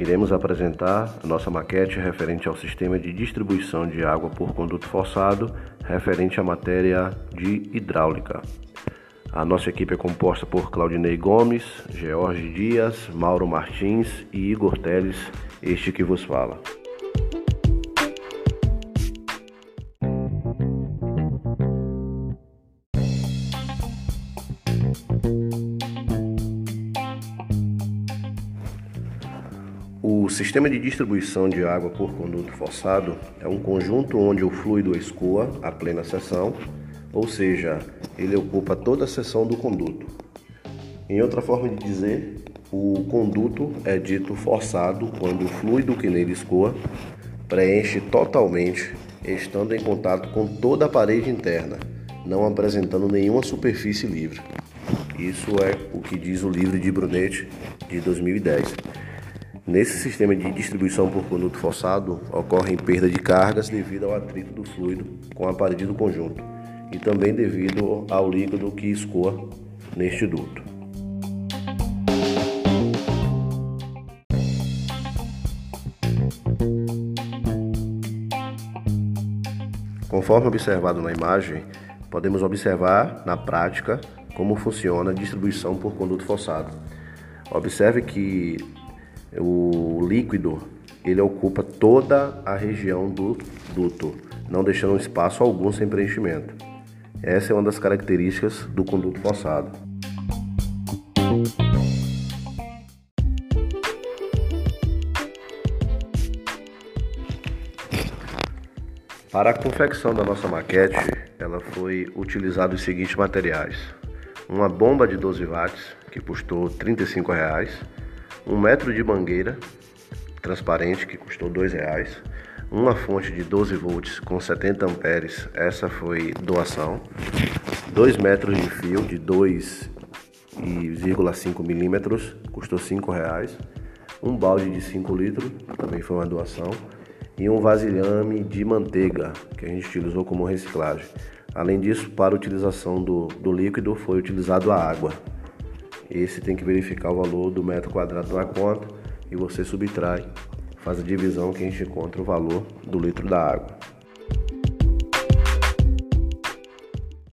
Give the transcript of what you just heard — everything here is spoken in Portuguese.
iremos apresentar nossa maquete referente ao sistema de distribuição de água por conduto forçado, referente à matéria de hidráulica. A nossa equipe é composta por Claudinei Gomes, George Dias, Mauro Martins e Igor Teles, este que vos fala. O sistema de distribuição de água por conduto forçado é um conjunto onde o fluido escoa a plena seção, ou seja, ele ocupa toda a seção do conduto. Em outra forma de dizer, o conduto é dito forçado quando o fluido que nele escoa preenche totalmente, estando em contato com toda a parede interna, não apresentando nenhuma superfície livre. Isso é o que diz o livro de Brunetti de 2010. Nesse sistema de distribuição por conduto forçado, ocorre perda de cargas devido ao atrito do fluido com a parede do conjunto e também devido ao líquido que escoa neste duto. Conforme observado na imagem, podemos observar na prática como funciona a distribuição por conduto forçado. Observe que o líquido ele ocupa toda a região do duto, não deixando espaço algum sem preenchimento. Essa é uma das características do conduto forçado. Para a confecção da nossa maquete, ela foi utilizado os seguintes materiais: uma bomba de 12 watts que custou 35 reais, um metro de mangueira transparente que custou R$ reais, uma fonte de 12 volts com 70 amperes, essa foi doação, 2 metros de fio de 2,5 milímetros, custou R$ reais, um balde de 5 litros, também foi uma doação, e um vasilhame de manteiga, que a gente utilizou como reciclagem. Além disso, para utilização do, do líquido foi utilizado a água. Esse tem que verificar o valor do metro quadrado na conta e você subtrai, faz a divisão que a gente encontra o valor do litro da água.